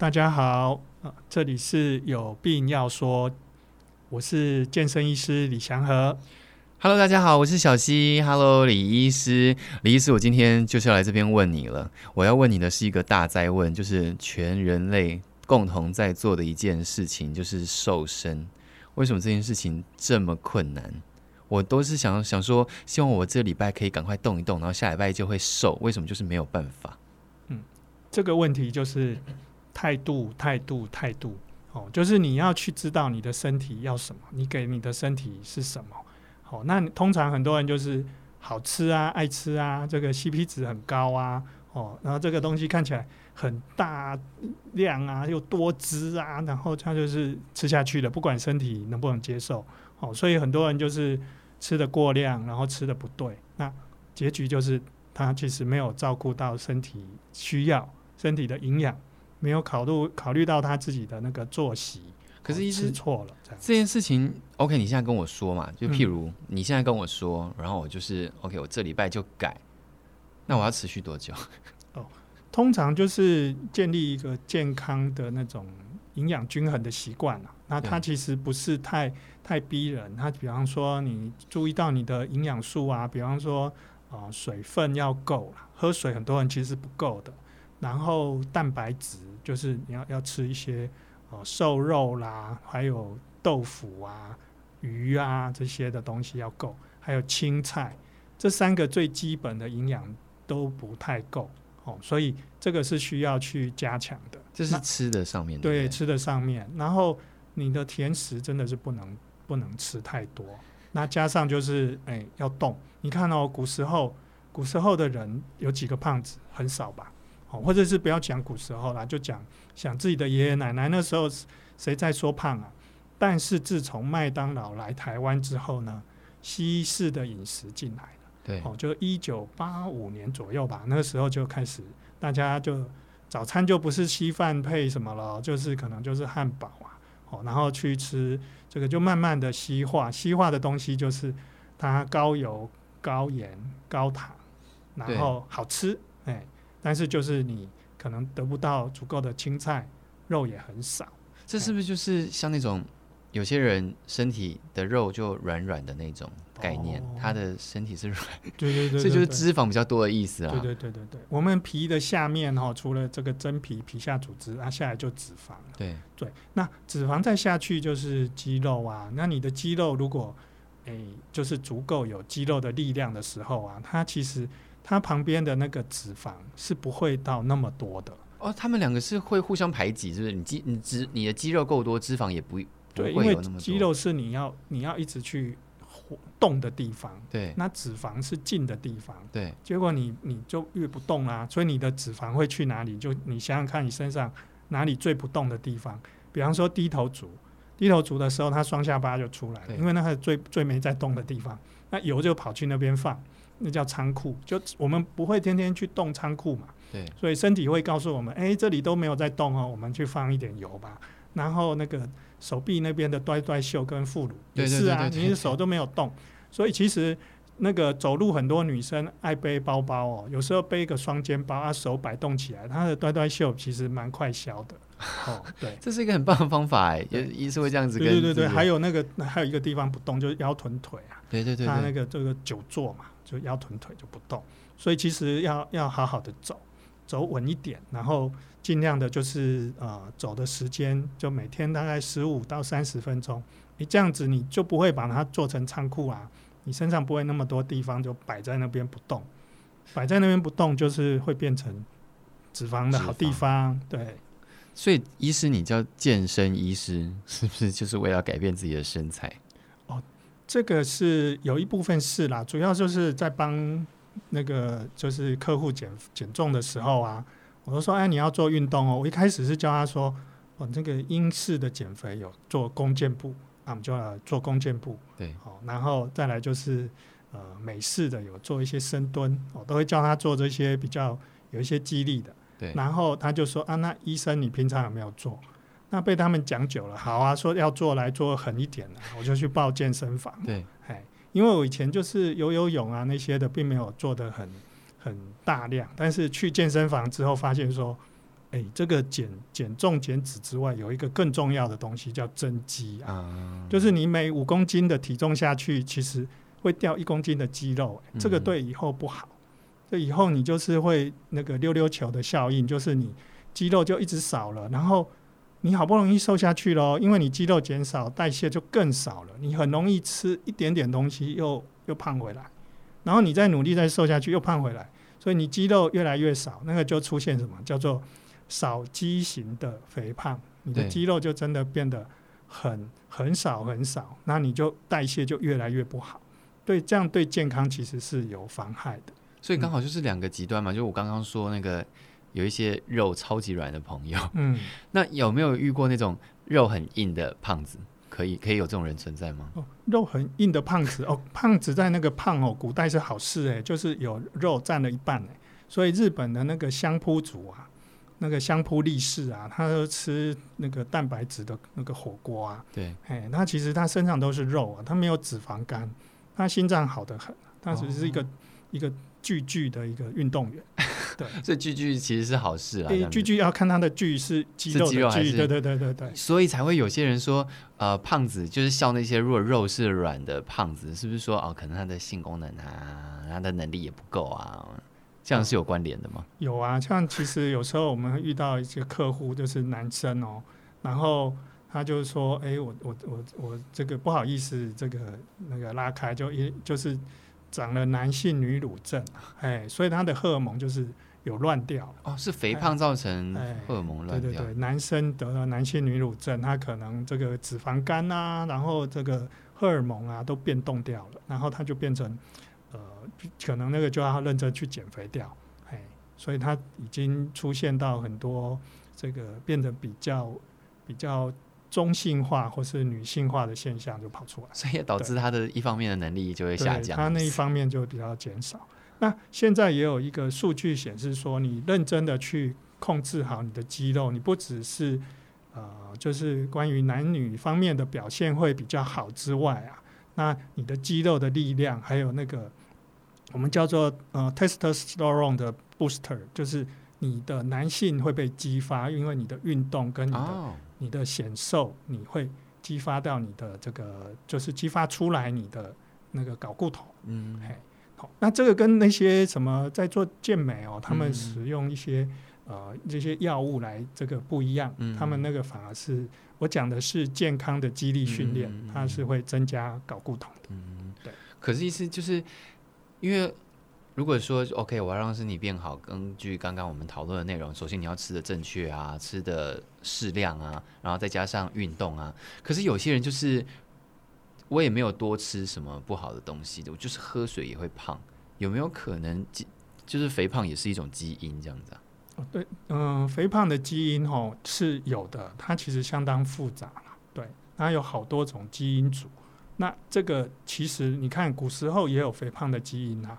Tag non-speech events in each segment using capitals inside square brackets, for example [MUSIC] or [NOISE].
大家好，啊这里是有病要说，我是健身医师李祥和。Hello，大家好，我是小溪。Hello，李医师，李医师，我今天就是要来这边问你了。我要问你的是一个大灾问，就是全人类共同在做的一件事情，就是瘦身。为什么这件事情这么困难？我都是想想说，希望我这礼拜可以赶快动一动，然后下礼拜就会瘦。为什么就是没有办法？嗯，这个问题就是态度，态度，态度。哦，就是你要去知道你的身体要什么，你给你的身体是什么。好，那通常很多人就是好吃啊，爱吃啊，这个 CP 值很高啊，哦，然后这个东西看起来很大量啊，又多汁啊，然后他就是吃下去了，不管身体能不能接受。哦，所以很多人就是。吃的过量，然后吃的不对，那结局就是他其实没有照顾到身体需要身体的营养，没有考虑考虑到他自己的那个作息，可是医师错了这，这件事情。OK，你现在跟我说嘛，就譬如你现在跟我说，嗯、然后我就是 OK，我这礼拜就改，那我要持续多久？哦，通常就是建立一个健康的那种营养均衡的习惯了。那它其实不是太太逼人，它比方说你注意到你的营养素啊，比方说啊、呃、水分要够了，喝水很多人其实是不够的。然后蛋白质就是你要要吃一些呃瘦肉啦，还有豆腐啊、鱼啊这些的东西要够，还有青菜，这三个最基本的营养都不太够哦，所以这个是需要去加强的。这是吃的上面的，对，吃的上面，然后。你的甜食真的是不能不能吃太多，那加上就是哎、欸、要动。你看哦，古时候古时候的人有几个胖子？很少吧？哦，或者是不要讲古时候啦，就讲想自己的爷爷奶奶那时候谁在说胖啊？但是自从麦当劳来台湾之后呢，西式的饮食进来了。对，哦，就一九八五年左右吧，那个时候就开始大家就早餐就不是稀饭配什么了，就是可能就是汉堡啊。哦，然后去吃这个，就慢慢的西化，西化的东西就是它高油、高盐、高糖，然后好吃，哎，但是就是你可能得不到足够的青菜，肉也很少。这是不是就是像那种？有些人身体的肉就软软的那种概念，哦、他的身体是软，对对对，对，这就是脂肪比较多的意思啊。对对对对对，我们皮的下面哈，除了这个真皮、皮下组织，啊下来就脂肪。对对，那脂肪再下去就是肌肉啊。那你的肌肉如果诶、欸，就是足够有肌肉的力量的时候啊，它其实它旁边的那个脂肪是不会到那么多的。哦，他们两个是会互相排挤，是不是？你肌你脂你的肌肉够多，脂肪也不会。对，因为肌肉是你要你要一直去活动的地方，对，那脂肪是静的地方，对，结果你你就越不动啦，所以你的脂肪会去哪里？就你想想看你身上哪里最不动的地方，比方说低头族，低头族的时候，他双下巴就出来了，因为那是最最没在动的地方，那油就跑去那边放，那叫仓库，就我们不会天天去动仓库嘛，对，所以身体会告诉我们，哎，这里都没有在动哦，我们去放一点油吧，然后那个。手臂那边的端端袖跟副乳也是啊，你的手都没有动，所以其实那个走路很多女生爱背包包哦，有时候背一个双肩包，啊手摆动起来，她的端端袖其实蛮快消的。[LAUGHS] 哦，对，这是一个很棒的方法哎，也也是会这样子。对对对对，还有那个还有一个地方不动，就是腰臀腿啊。对对对，他那个这个久坐嘛，就腰臀腿就不动，所以其实要要好好的走，走稳一点，然后。尽量的就是呃走的时间就每天大概十五到三十分钟，你这样子你就不会把它做成仓库啊，你身上不会那么多地方就摆在那边不动，摆在那边不动就是会变成脂肪的好地方。对，所以医师你叫健身医师，是不是就是为了改变自己的身材？哦，这个是有一部分是啦，主要就是在帮那个就是客户减减重的时候啊。我都说：“哎，你要做运动哦。”我一开始是教他说：“哦，这个英式的减肥有做弓箭步，那我们就要做弓箭步。对，好，然后再来就是呃美式的有做一些深蹲，我都会教他做这些比较有一些激励的。对，然后他就说：‘啊，那医生你平常有没有做？’那被他们讲久了，好啊，说要做来做狠一点的，我就去报健身房。对，哎，因为我以前就是游游泳啊那些的，并没有做的很。”很大量，但是去健身房之后发现说，哎，这个减减重减脂之外，有一个更重要的东西叫增肌啊，嗯、就是你每五公斤的体重下去，其实会掉一公斤的肌肉，这个对以后不好。这、嗯、以后你就是会那个溜溜球的效应，就是你肌肉就一直少了，然后你好不容易瘦下去咯，因为你肌肉减少，代谢就更少了，你很容易吃一点点东西又又胖回来，然后你再努力再瘦下去又胖回来，所以你肌肉越来越少，那个就出现什么叫做少肌型的肥胖，你的肌肉就真的变得很很少很少，那你就代谢就越来越不好，对，这样对健康其实是有妨害的。所以刚好就是两个极端嘛，嗯、就我刚刚说那个有一些肉超级软的朋友，嗯，[LAUGHS] 那有没有遇过那种肉很硬的胖子？可以可以有这种人存在吗？哦，肉很硬的胖子哦，胖子在那个胖哦，古代是好事哎，就是有肉占了一半哎，所以日本的那个相扑族啊。那个相扑力士啊，他都吃那个蛋白质的那个火锅啊。对，哎，他其实他身上都是肉啊，他没有脂肪肝，他心脏好得很，他只是一个、哦、一个巨巨的一个运动员。对，[LAUGHS] 所以巨巨其实是好事啊。句句要看他的句是肌肉的巨，还是对对对对对。所以才会有些人说，呃，胖子就是笑那些如果肉是软的胖子，是不是说哦，可能他的性功能啊，他的能力也不够啊？这样是有关联的吗？有啊，像其实有时候我们会遇到一些客户，就是男生哦，然后他就说：“哎，我我我我这个不好意思，这个那个拉开就一就是长了男性女乳症，哎，所以他的荷尔蒙就是有乱掉哦，是肥胖造成荷尔蒙乱掉。对对对，男生得了男性女乳症，他可能这个脂肪肝啊，然后这个荷尔蒙啊都变动掉了，然后他就变成。呃，可能那个就要认真去减肥掉，哎，所以他已经出现到很多这个变得比较比较中性化或是女性化的现象就跑出来，所以也导致他的一方面的能力就会下降，他那一方面就比较减少。那现在也有一个数据显示说，你认真的去控制好你的肌肉，你不只是呃，就是关于男女方面的表现会比较好之外啊，那你的肌肉的力量还有那个。我们叫做呃 testosterone 的 booster，就是你的男性会被激发，因为你的运动跟你的、你的显瘦，你会激发到你的这个，就是激发出来你的那个睾固酮。嗯，嘿，好，那这个跟那些什么在做健美哦，他们使用一些、嗯、呃这些药物来这个不一样，嗯、他们那个反而是我讲的是健康的肌力训练，嗯、它是会增加睾固酮的。嗯，对。可是意思就是。因为如果说 OK，我要让身体变好，根据刚刚我们讨论的内容，首先你要吃的正确啊，吃的适量啊，然后再加上运动啊。可是有些人就是我也没有多吃什么不好的东西的，我就是喝水也会胖。有没有可能就是肥胖也是一种基因这样子啊？哦，对，嗯、呃，肥胖的基因哦是有的，它其实相当复杂了，对，它有好多种基因组。那这个其实你看，古时候也有肥胖的基因啊，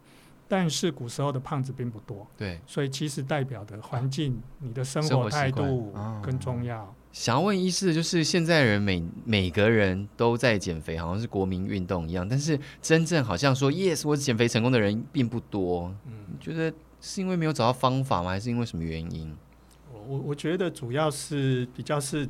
但是古时候的胖子并不多。对，所以其实代表的环境、你的生活态度更重要。想要问医师的就是，现在人每每个人都在减肥，好像是国民运动一样，但是真正好像说 “yes”，我减肥成功的人并不多。嗯，你觉得是因为没有找到方法吗？还是因为什么原因？我我觉得主要是比较是。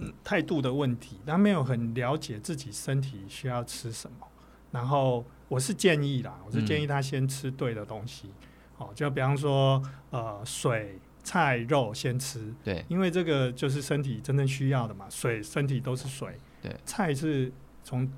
嗯，态度的问题，他没有很了解自己身体需要吃什么。然后我是建议啦，我是建议他先吃对的东西。哦、嗯，就比方说，呃，水、菜、肉先吃。对，因为这个就是身体真正需要的嘛。水，身体都是水。对，菜是从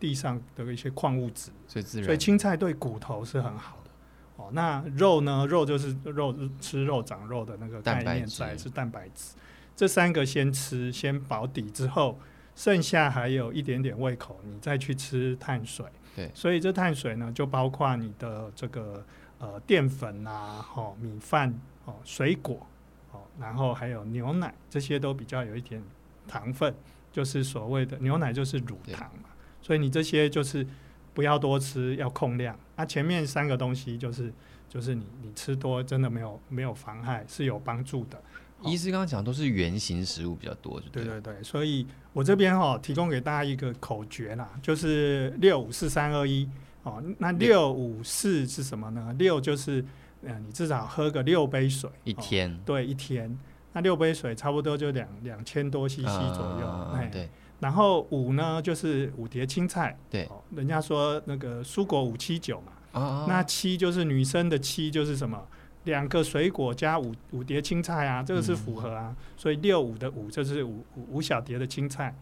地上的一些矿物质，所以自然。所以青菜对骨头是很好的。哦，那肉呢？肉就是肉，吃肉长肉的那个概念在，是蛋白质。这三个先吃，先保底之后，剩下还有一点点胃口，你再去吃碳水。对，所以这碳水呢，就包括你的这个呃淀粉啊，哦米饭哦水果哦，然后还有牛奶，这些都比较有一点糖分，就是所谓的牛奶就是乳糖嘛。所以你这些就是不要多吃，要控量。那、啊、前面三个东西就是就是你你吃多真的没有没有妨害，是有帮助的。医师刚刚讲都是圆形食物比较多，对对对，所以我这边哈提供给大家一个口诀啦，就是六五四三二一哦。那六五四是什么呢？六就是呃，你至少喝个六杯水一天，对一天。那六杯水差不多就两两千多 CC 左右。啊、哎，对。然后五呢，就是五碟青菜。对、哦，人家说那个蔬果五七九嘛。啊。那七就是女生的七就是什么？两个水果加五五碟青菜啊，这个是符合啊。嗯、所以六五的五就是五五小碟的青菜。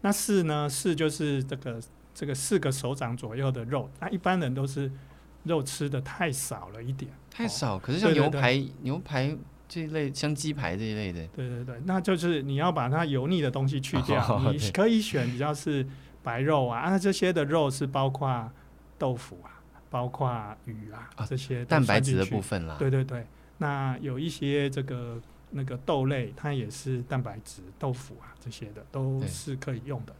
那四呢？四就是这个这个四个手掌左右的肉。那一般人都是肉吃的太少了一点。太少，哦、可是像牛排、对对对牛排。这一类像鸡排这一类的，对对对，那就是你要把它油腻的东西去掉，[LAUGHS] 哦、你可以选比较是白肉啊，啊这些的肉是包括豆腐啊，包括鱼啊、哦、这些蛋白质的部分啦。对对对，那有一些这个那个豆类，它也是蛋白质，豆腐啊这些的都是可以用的。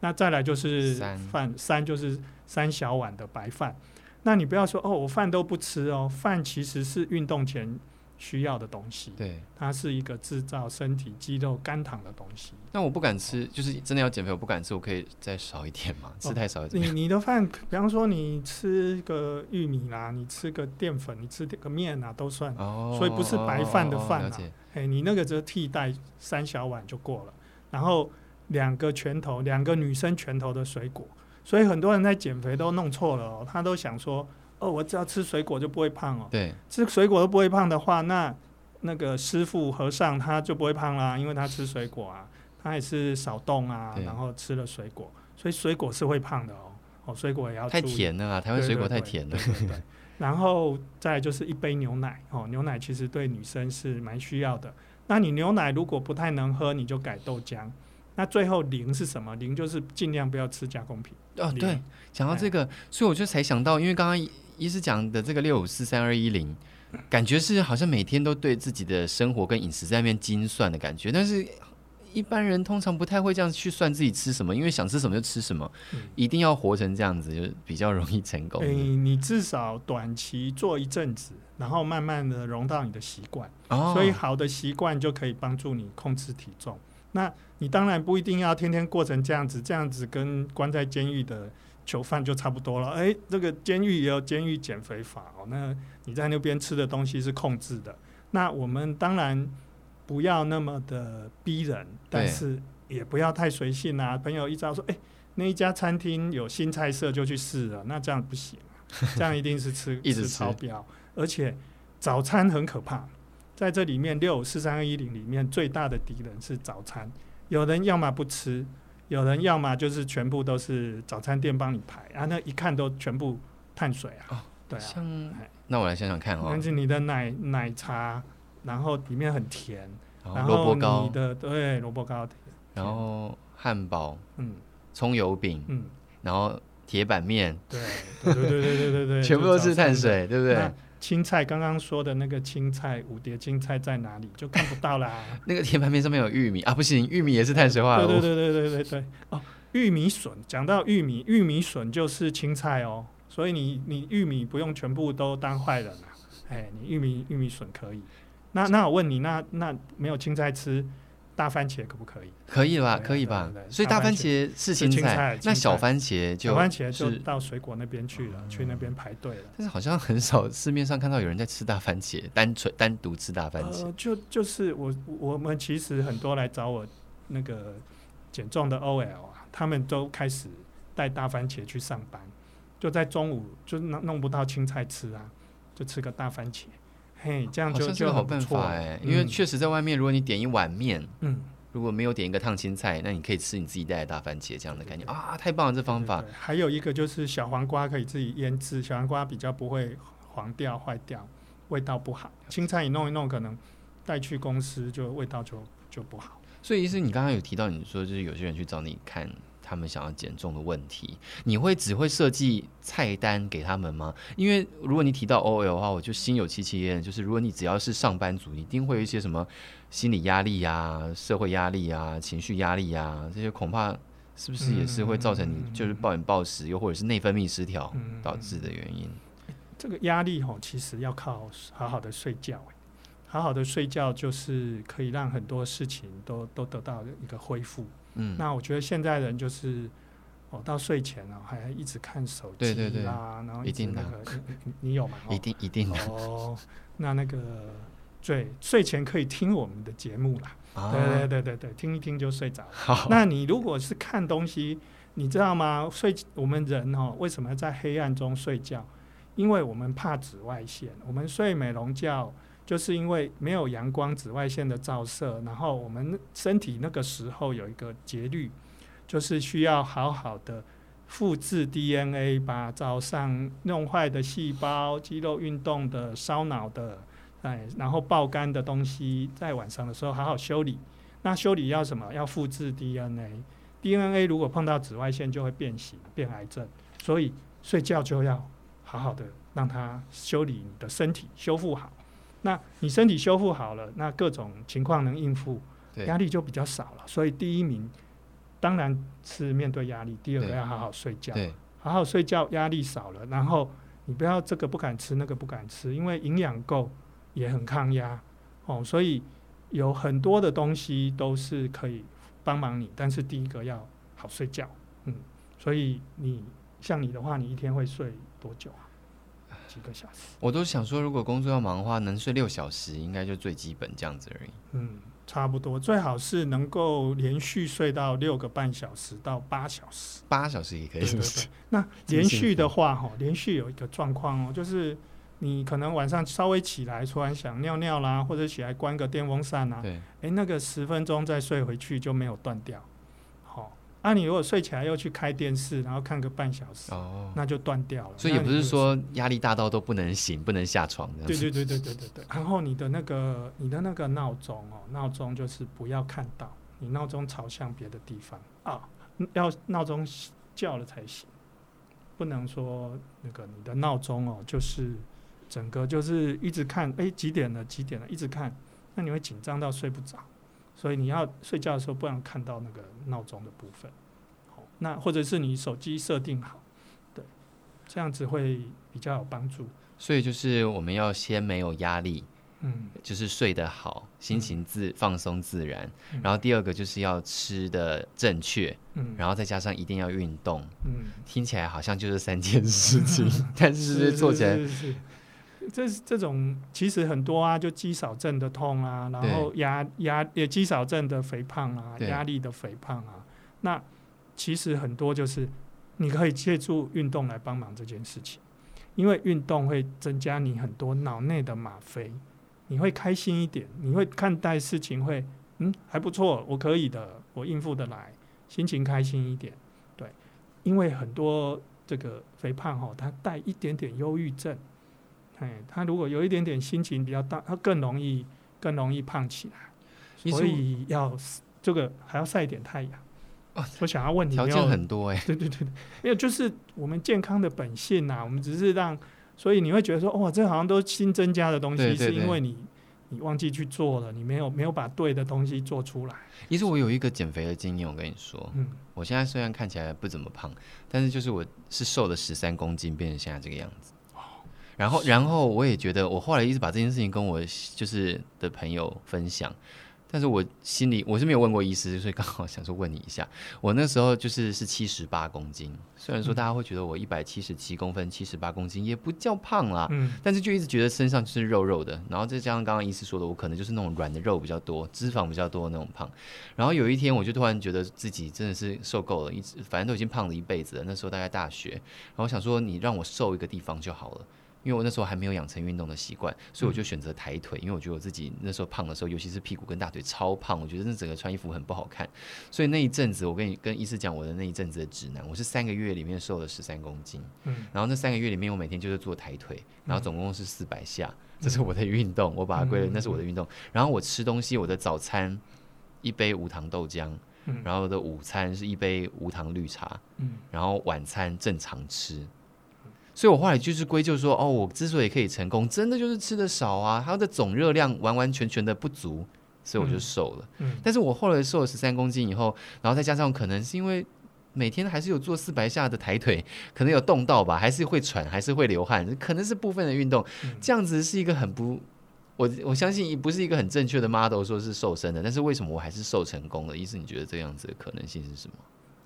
那再来就是饭，三,三就是三小碗的白饭。那你不要说哦，我饭都不吃哦，饭其实是运动前。需要的东西，对，它是一个制造身体肌肉肝糖的东西。那我不敢吃，就是真的要减肥，我不敢吃，我可以再少一点嘛？吃太少一点。你你的饭，比方说你吃个玉米啦，你吃个淀粉，你吃个面啊，都算。哦。所以不是白饭的饭啊。哎，你那个就替代三小碗就过了，然后两个拳头，两个女生拳头的水果。所以很多人在减肥都弄错了哦，他都想说。哦，我只要吃水果就不会胖哦。对，吃水果都不会胖的话，那那个师傅和尚他就不会胖啦，因为他吃水果啊，他也是少动啊，然后吃了水果，所以水果是会胖的哦。哦，水果也要太甜了啊，台湾水果太甜了。对对对对对 [LAUGHS] 然后再就是一杯牛奶哦，牛奶其实对女生是蛮需要的。那你牛奶如果不太能喝，你就改豆浆。那最后零是什么？零就是尽量不要吃加工品。哦，对，讲到这个，所以我就才想到，因为刚刚。医师讲的这个六五四三二一零，感觉是好像每天都对自己的生活跟饮食在那边精算的感觉，但是一般人通常不太会这样去算自己吃什么，因为想吃什么就吃什么，嗯、一定要活成这样子，就比较容易成功。欸、你至少短期做一阵子，然后慢慢的融到你的习惯，哦、所以好的习惯就可以帮助你控制体重。那你当然不一定要天天过成这样子，这样子跟关在监狱的。囚犯就差不多了，哎、欸，这个监狱也有监狱减肥法哦。那你在那边吃的东西是控制的，那我们当然不要那么的逼人，但是也不要太随性啊。朋友一招说，哎、欸，那一家餐厅有新菜色就去试了，那这样不行，这样一定是吃 [LAUGHS] 一直吃超标，而且早餐很可怕，在这里面六四三二一零里面最大的敌人是早餐，有人要么不吃。有人要么就是全部都是早餐店帮你排。啊，那一看都全部碳水啊，哦、对啊。像那我来想想看哦。但是你的奶奶茶，然后里面很甜，哦、然后你的对萝卜糕，然后汉堡，嗯，葱油饼，嗯，然后铁板面，对对对对对对 [LAUGHS] 对，全部都是碳水，对不对？青菜刚刚说的那个青菜五碟青菜在哪里？就看不到啦。[LAUGHS] 那个铁盘面上面有玉米啊，不行，玉米也是碳水化合物。对对对对对对对。哦，玉米笋，讲到玉米，玉米笋就是青菜哦。所以你你玉米不用全部都当坏人啊。哎，你玉米玉米笋可以。那那我问你，那那没有青菜吃？大番茄可不可以？可以吧，可以吧。所以大番茄是青菜，那小番茄就小番茄就到水果那边去了，去那边排队了。但是好像很少市面上看到有人在吃大番茄，单纯单独吃大番茄。就就是我我们其实很多来找我那个减重的 OL 啊，他们都开始带大番茄去上班，就在中午就弄弄不到青菜吃啊，就吃个大番茄。嘿，这样就就好，办法哎，因为确实在外面，如果你点一碗面，嗯，如果没有点一个烫青菜，那你可以吃你自己带的大番茄这样的概念啊，太棒了，这方法。还有一个就是小黄瓜可以自己腌制，小黄瓜比较不会黄掉坏掉，味道不好。青菜你弄一弄，可能带去公司就味道就就不好。所以，意思你刚刚有提到，你说就是有些人去找你看。他们想要减重的问题，你会只会设计菜单给他们吗？因为如果你提到 OL 的话，我就心有戚戚焉。就是如果你只要是上班族，你一定会有一些什么心理压力啊、社会压力啊、情绪压力啊，这些恐怕是不是也是会造成你就是暴饮暴食，又或者是内分泌失调导致的原因？这个压力吼，其实要靠好好的睡觉。好好的睡觉就是可以让很多事情都都得到一个恢复。嗯，那我觉得现在人就是，哦，到睡前了还一直看手机啦，对对对，然后一直那个，你你有吗？一定一定的。哦，那那个对，睡前可以听我们的节目啦。啊、对对对对对，听一听就睡着。好，那你如果是看东西，你知道吗？睡我们人哦，为什么在黑暗中睡觉？因为我们怕紫外线。我们睡美容觉，就是因为没有阳光、紫外线的照射，然后我们身体那个时候有一个节律，就是需要好好的复制 DNA，把早上弄坏的细胞、肌肉运动的、烧脑的。哎，然后爆肝的东西在晚上的时候好好修理。那修理要什么？要复制 DNA。DNA 如果碰到紫外线就会变形、变癌症。所以睡觉就要好好的让它修理你的身体，修复好。那你身体修复好了，那各种情况能应付，压力就比较少了。所以第一名当然是面对压力，第二个要好好睡觉。好好睡觉，压力少了。然后你不要这个不敢吃，那个不敢吃，因为营养够。也很抗压哦，所以有很多的东西都是可以帮忙你，但是第一个要好睡觉，嗯，所以你像你的话，你一天会睡多久啊？几个小时？我都想说，如果工作要忙的话，能睡六小时应该就最基本这样子而已。嗯，差不多，最好是能够连续睡到六个半小时到八小时，八小时也可以，是不是？那连续的话，哈，连续有一个状况哦，就是。你可能晚上稍微起来，突然想尿尿啦，或者起来关个电风扇啊，对，诶，那个十分钟再睡回去就没有断掉。好、哦，啊，你如果睡起来又去开电视，然后看个半小时，哦，那就断掉了。所以也不是说压力大到都不能醒、不能下床的。对对对对对对对。然后你的那个你的那个闹钟哦，闹钟就是不要看到，你闹钟朝向别的地方啊，要闹钟叫了才行，不能说那个你的闹钟哦就是。整个就是一直看，哎，几点了？几点了？一直看，那你会紧张到睡不着，所以你要睡觉的时候不能看到那个闹钟的部分。好，那或者是你手机设定好，对，这样子会比较有帮助。所以就是我们要先没有压力，嗯，就是睡得好，心情自、嗯、放松自然。嗯、然后第二个就是要吃的正确，嗯，然后再加上一定要运动，嗯，听起来好像就是三件事情，嗯、[LAUGHS] 但是做起来。这这种其实很多啊，就肌少症的痛啊，然后压压也肌少症的肥胖啊，压力的肥胖啊，那其实很多就是你可以借助运动来帮忙这件事情，因为运动会增加你很多脑内的吗啡，你会开心一点，你会看待事情会嗯还不错，我可以的，我应付得来，心情开心一点，对，因为很多这个肥胖哦，它带一点点忧郁症。哎，他如果有一点点心情比较大，他更容易更容易胖起来，所以要这个还要晒一点太阳。哦，我想要问你，条件很多 [LAUGHS] 哎，对对对，因为，就是我们健康的本性呐、啊，我们只是让，所以你会觉得说，哇，这好像都新增加的东西，是因为你你忘记去做了，你没有没有把对的东西做出来。其实我有一个减肥的经验，我跟你说，嗯，我现在虽然看起来不怎么胖，但是就是我是瘦了十三公斤，变成现在这个样子。然后，然后我也觉得，我后来一直把这件事情跟我就是的朋友分享，但是我心里我是没有问过医师，所以刚好想说问你一下。我那时候就是是七十八公斤，虽然说大家会觉得我一百七十七公分，七十八公斤也不叫胖啦，嗯，但是就一直觉得身上就是肉肉的，然后再加上刚刚医师说的，我可能就是那种软的肉比较多，脂肪比较多的那种胖。然后有一天，我就突然觉得自己真的是受够了，一直反正都已经胖了一辈子了。那时候大概大学，然后想说，你让我瘦一个地方就好了。因为我那时候还没有养成运动的习惯，所以我就选择抬腿。因为我觉得我自己那时候胖的时候，尤其是屁股跟大腿超胖，我觉得那整个穿衣服很不好看。所以那一阵子，我跟你跟医师讲我的那一阵子的指南，我是三个月里面瘦了十三公斤。嗯，然后那三个月里面，我每天就是做抬腿，然后总共是四百下，这是我的运动，我把它归类，那是我的运动。然后我吃东西，我的早餐一杯无糖豆浆，然后我的午餐是一杯无糖绿茶，嗯然后晚餐正常吃。所以我后来就是归咎说，哦，我之所以可以成功，真的就是吃的少啊，它的总热量完完全全的不足，所以我就瘦了。嗯，但是我后来瘦了十三公斤以后，然后再加上可能是因为每天还是有做四百下的抬腿，可能有动到吧，还是会喘，还是会流汗，可能是部分的运动，这样子是一个很不，我我相信不是一个很正确的 model 说是瘦身的，但是为什么我还是瘦成功了？意思你觉得这样子的可能性是什么？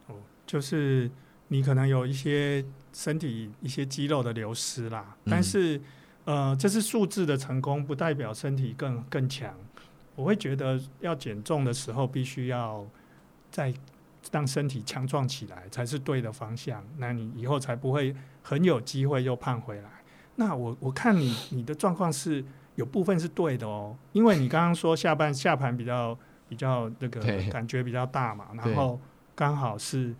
哦，就是。你可能有一些身体一些肌肉的流失啦，但是呃，这是数字的成功，不代表身体更更强。我会觉得要减重的时候，必须要再让身体强壮起来，才是对的方向。那你以后才不会很有机会又胖回来。那我我看你你的状况是有部分是对的哦，因为你刚刚说下半下盘比较比较那个感觉比较大嘛，然后刚好是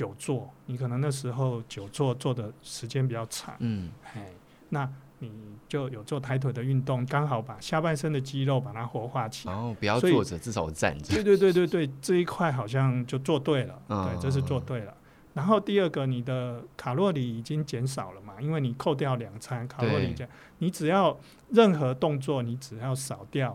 久坐，你可能那时候久坐坐的时间比较长，嗯，那。你就有做抬腿的运动，刚好把下半身的肌肉把它活化起来。哦，不要坐着，至少我站着。对对对对对，这一块好像就做对了。嗯、对，这是做对了。然后第二个，你的卡路里已经减少了嘛？因为你扣掉两餐卡路里减，你只要任何动作，你只要少掉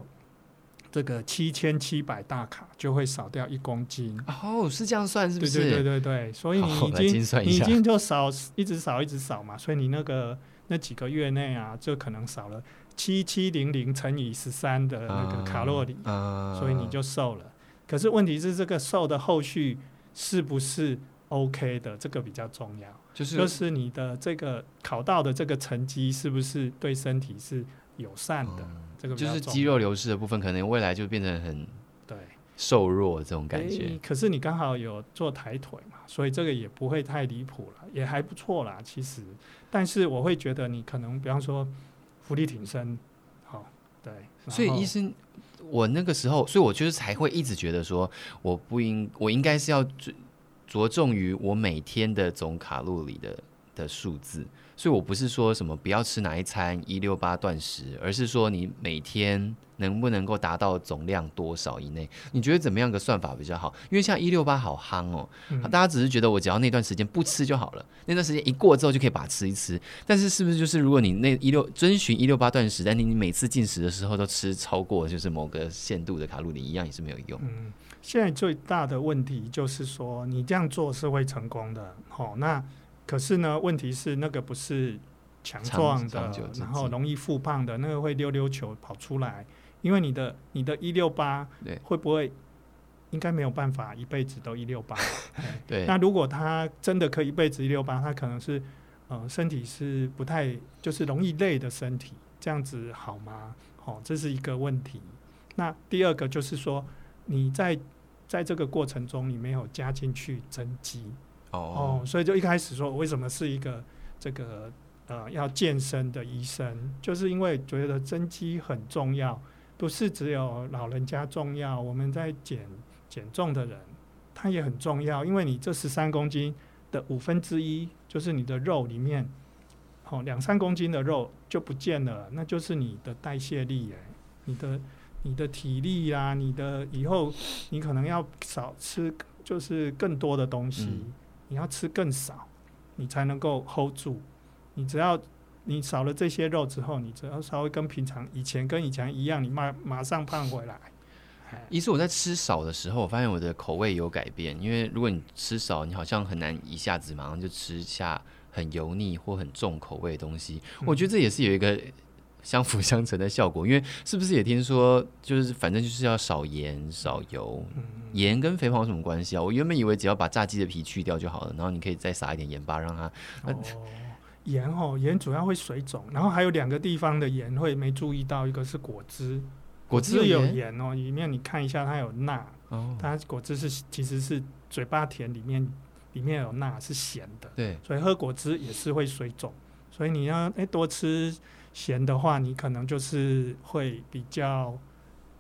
这个七千七百大卡，就会少掉一公斤。哦，是这样算是不是？对对对对对，所以你已经你已经就少一直少一直少嘛，所以你那个。那几个月内啊，就可能少了七七零零乘以十三的那个卡路里，啊、所以你就瘦了。可是问题是，这个瘦的后续是不是 OK 的？这个比较重要。就是就是你的这个考到的这个成绩是不是对身体是友善的？嗯、这个就是肌肉流失的部分，可能未来就变成很对瘦弱这种感觉。可是你刚好有做抬腿嘛，所以这个也不会太离谱了，也还不错啦，其实。但是我会觉得你可能，比方说，浮力挺身，好，对。所以医生，我那个时候，所以我就是才会一直觉得说，我不应，我应该是要着着重于我每天的总卡路里的的数字。所以我不是说什么不要吃哪一餐一六八断食，而是说你每天能不能够达到总量多少以内？你觉得怎么样个算法比较好？因为像一六八好夯哦，嗯、大家只是觉得我只要那段时间不吃就好了，那段时间一过之后就可以把它吃一吃。但是是不是就是如果你那一六遵循一六八断食，但你你每次进食的时候都吃超过就是某个限度的卡路里，一样也是没有用。嗯，现在最大的问题就是说你这样做是会成功的。好、哦，那。可是呢，问题是那个不是强壮的，然后容易复胖的，那个会溜溜球跑出来。因为你的你的一六八会不会应该没有办法一辈子都一六八？[LAUGHS] 对。那如果他真的可以一辈子一六八，他可能是呃身体是不太就是容易累的身体，这样子好吗？哦，这是一个问题。那第二个就是说你在在这个过程中你没有加进去增肌。哦，所以就一开始说，我为什么是一个这个呃要健身的医生，就是因为觉得增肌很重要，不是只有老人家重要，我们在减减重的人，他也很重要，因为你这十三公斤的五分之一就是你的肉里面，哦两三公斤的肉就不见了，那就是你的代谢力哎，你的你的体力啊，你的以后你可能要少吃，就是更多的东西。嗯你要吃更少，你才能够 hold 住。你只要你少了这些肉之后，你只要稍微跟平常以前跟以前一样，你马马上胖回来。一是，我在吃少的时候，我发现我的口味有改变。因为如果你吃少，你好像很难一下子马上就吃下很油腻或很重口味的东西。我觉得这也是有一个。相辅相成的效果，因为是不是也听说，就是反正就是要少盐少油，盐跟肥胖有什么关系啊？我原本以为只要把炸鸡的皮去掉就好了，然后你可以再撒一点盐巴让它。哦，盐哦，盐主要会水肿，然后还有两个地方的盐会没注意到，一个是果汁，果汁有盐哦，里面你看一下它有钠，哦，它果汁是其实是嘴巴甜，里面里面有钠是咸的，对，所以喝果汁也是会水肿，所以你要哎多吃。咸的话，你可能就是会比较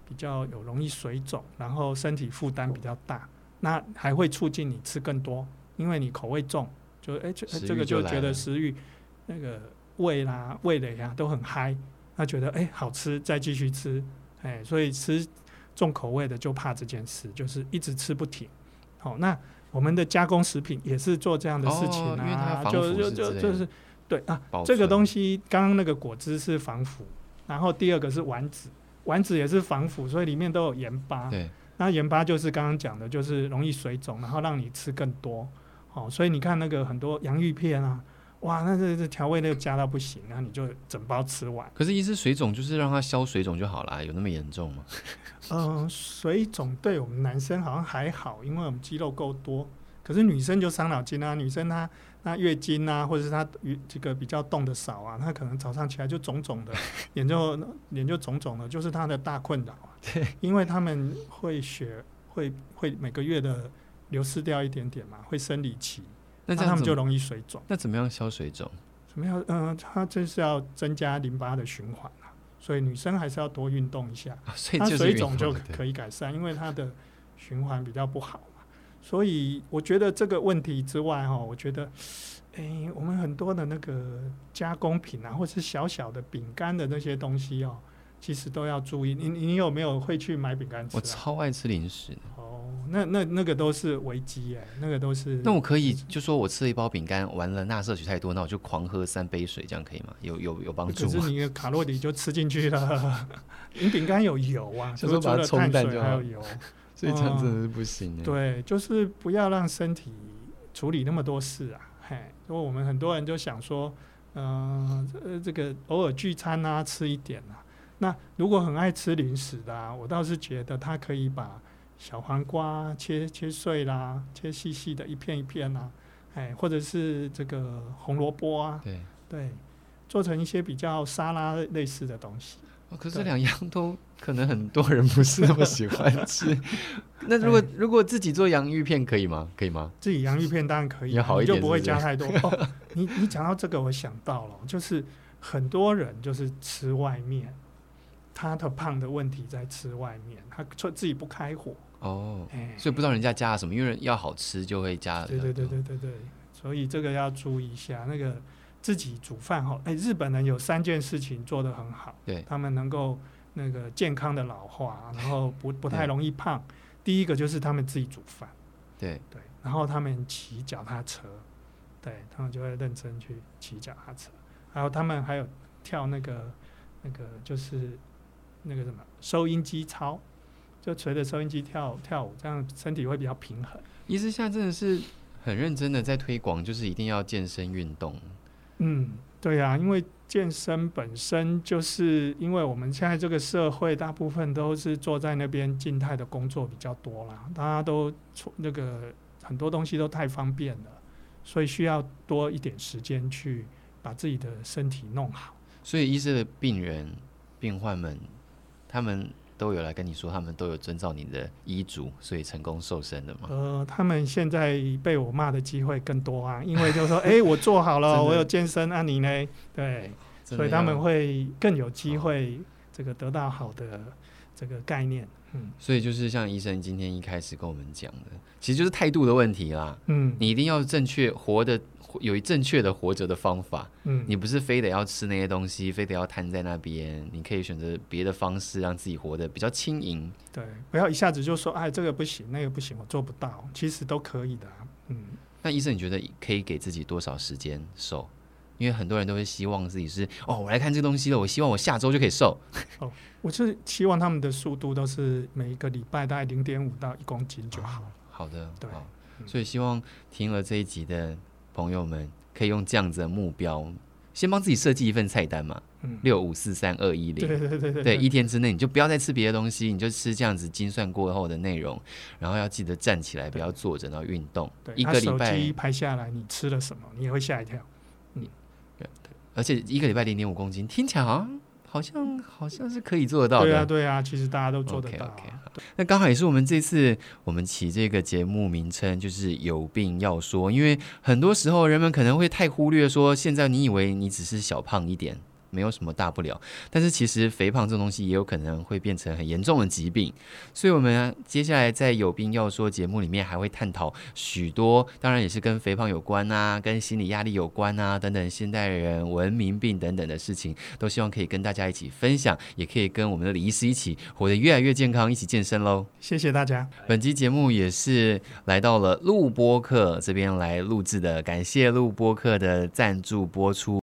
比较有容易水肿，然后身体负担比较大，那还会促进你吃更多，因为你口味重，就哎这这个就觉得食欲那个味啦味蕾啊都很嗨，那觉得哎好吃再继续吃，哎所以吃重口味的就怕这件事，就是一直吃不停。好，那我们的加工食品也是做这样的事情啊，哦、就就就就是。对啊，这个东西刚刚那个果汁是防腐，然后第二个是丸子，丸子也是防腐，所以里面都有盐巴。对，那盐巴就是刚刚讲的，就是容易水肿，然后让你吃更多。哦，所以你看那个很多洋芋片啊，哇，那这这调味料加到不行，然后你就整包吃完。可是，一次水肿就是让它消水肿就好了，有那么严重吗？嗯、[LAUGHS] 呃，水肿对我们男生好像还好，因为我们肌肉够多。可是女生就伤脑筋啊，女生她那月经啊，或者是她这个比较动的少啊，她可能早上起来就肿肿的，[LAUGHS] 脸就脸就肿肿的，就是她的大困扰啊。[LAUGHS] 对，因为他们会血会会每个月的流失掉一点点嘛，会生理期，那他们就容易水肿。那怎么样消水肿？怎么样？嗯、呃，他就是要增加淋巴的循环啊，所以女生还是要多运动一下，啊、所以她水肿就可以改善，因为她的循环比较不好。所以我觉得这个问题之外，哈，我觉得，诶，我们很多的那个加工品啊，或是小小的饼干的那些东西哦，其实都要注意。你你有没有会去买饼干吃？我超爱吃零食。哦，那那那个都是危机哎，那个都是。那我可以就说我吃了一包饼干，完了钠摄取太多，那我就狂喝三杯水，这样可以吗？有有有帮助吗？可是你的卡路里就吃进去了。[LAUGHS] 你饼干有油啊，就是把它冲淡就好。还有油。所以这样真的是不行、嗯。对，就是不要让身体处理那么多事啊。嘿，因为我们很多人就想说，嗯、呃，这个偶尔聚餐啊，吃一点啊。那如果很爱吃零食的、啊，我倒是觉得他可以把小黄瓜切切碎啦，切细细的一片一片啊，哎，或者是这个红萝卜啊，对对，做成一些比较沙拉类似的东西。哦、可是这两样都可能很多人不是那么喜欢吃。[LAUGHS] 那如果如果自己做洋芋片可以吗？可以吗？自己洋芋片当然可以，你就不会加太多。哦、你你讲到这个，我想到了，就是很多人就是吃外面，他的胖的问题在吃外面，他自己不开火哦，所以不知道人家加了什么，因为要好吃就会加。对对对对对对，所以这个要注意一下那个。自己煮饭哈，哎，日本人有三件事情做得很好，对，他们能够那个健康的老化，[LAUGHS] 然后不不太容易胖。第一个就是他们自己煮饭，对。对，然后他们骑脚踏车，对他们就会认真去骑脚踏车，还有他们还有跳那个那个就是那个什么收音机操，就随着收音机跳跳舞，这样身体会比较平衡。医师现在真的是很认真的在推广，就是一定要健身运动。嗯，对呀、啊，因为健身本身就是因为我们现在这个社会大部分都是坐在那边静态的工作比较多啦，大家都那个很多东西都太方便了，所以需要多一点时间去把自己的身体弄好。所以医生的病人、病患们，他们。都有来跟你说，他们都有遵照你的医嘱，所以成功瘦身的吗？呃，他们现在被我骂的机会更多啊，因为就是说，[LAUGHS] 哎、欸，我做好了，我有健身，那、啊、你呢？对，所以他们会更有机会这个得到好的这个概念。嗯，所以就是像医生今天一开始跟我们讲的，其实就是态度的问题啦。嗯，你一定要正确活的。有一正确的活着的方法，嗯，你不是非得要吃那些东西，非得要瘫在那边，你可以选择别的方式，让自己活得比较轻盈。对，不要一下子就说，哎，这个不行，那个不行，我做不到，其实都可以的。嗯，那医生，你觉得可以给自己多少时间瘦？因为很多人都会希望自己是，哦，我来看这个东西了，我希望我下周就可以瘦。[LAUGHS] 哦，我是希望他们的速度都是每一个礼拜大概零点五到一公斤就好。哦，好的，对，所以希望听了这一集的。朋友们可以用这样子的目标，先帮自己设计一份菜单嘛。嗯，六五四三二一零，对对对对，对，一天之内你就不要再吃别的东西，你就吃这样子精算过后的内容，然后要记得站起来，不要坐着，然后运动。对，一个礼拜手机拍下来你吃了什么，你也会吓一跳。嗯，对对，而且一个礼拜零点五公斤，听起来好像。好像好像是可以做得到的。对啊，对啊，其实大家都做得到。OK，, 那刚好也是我们这次我们起这个节目名称，就是有病要说，因为很多时候人们可能会太忽略说，现在你以为你只是小胖一点。没有什么大不了，但是其实肥胖这种东西也有可能会变成很严重的疾病，所以我们接下来在有病要说节目里面还会探讨许多，当然也是跟肥胖有关啊，跟心理压力有关啊等等现代人文明病等等的事情，都希望可以跟大家一起分享，也可以跟我们的李医师一起活得越来越健康，一起健身喽！谢谢大家。本期节目也是来到了录播课这边来录制的，感谢录播课的赞助播出。